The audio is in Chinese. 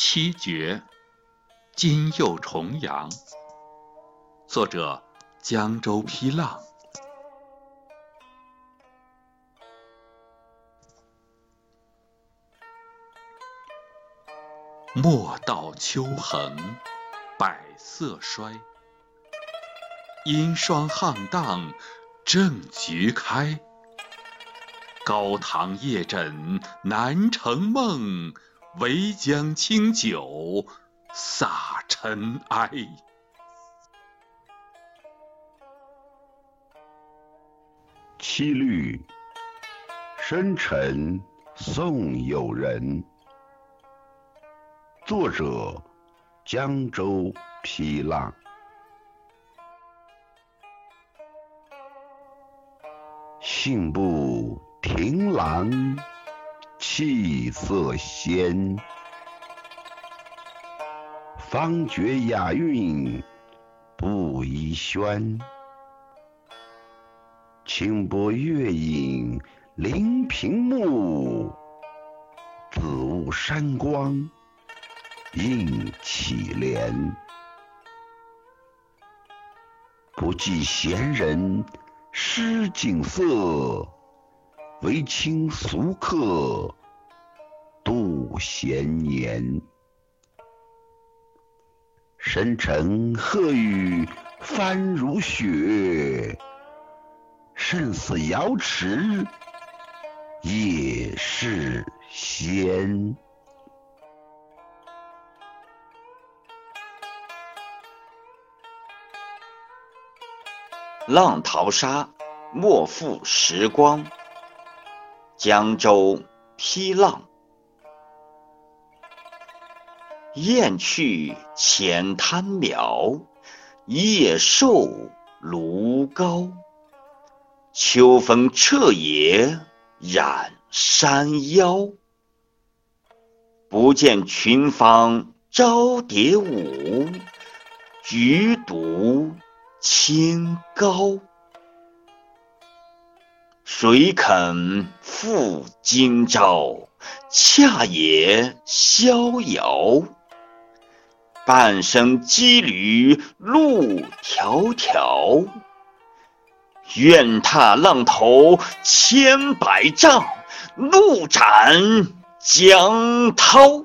七绝，今又重阳。作者：江州批浪。莫道秋横，百色衰。阴霜沆荡，正菊开。高堂夜枕难成梦。唯将清酒洒尘埃。七律，生辰送友人。作者：江州批浪。信步亭廊。气色鲜，方觉雅韵不宜轩。清波月影临平木，紫雾山光映绮帘。不计闲人诗景色，唯倾俗客。度闲年，深沉鹤羽翻如雪，胜似瑶池夜是仙。浪淘沙，莫负时光。江州批浪。雁去浅滩渺，夜瘦芦高。秋风彻野染山腰。不见群芳招蝶舞，菊独清高。谁肯负今朝？恰也逍遥。半生羁旅路迢迢，愿踏浪头千百丈，怒斩江涛。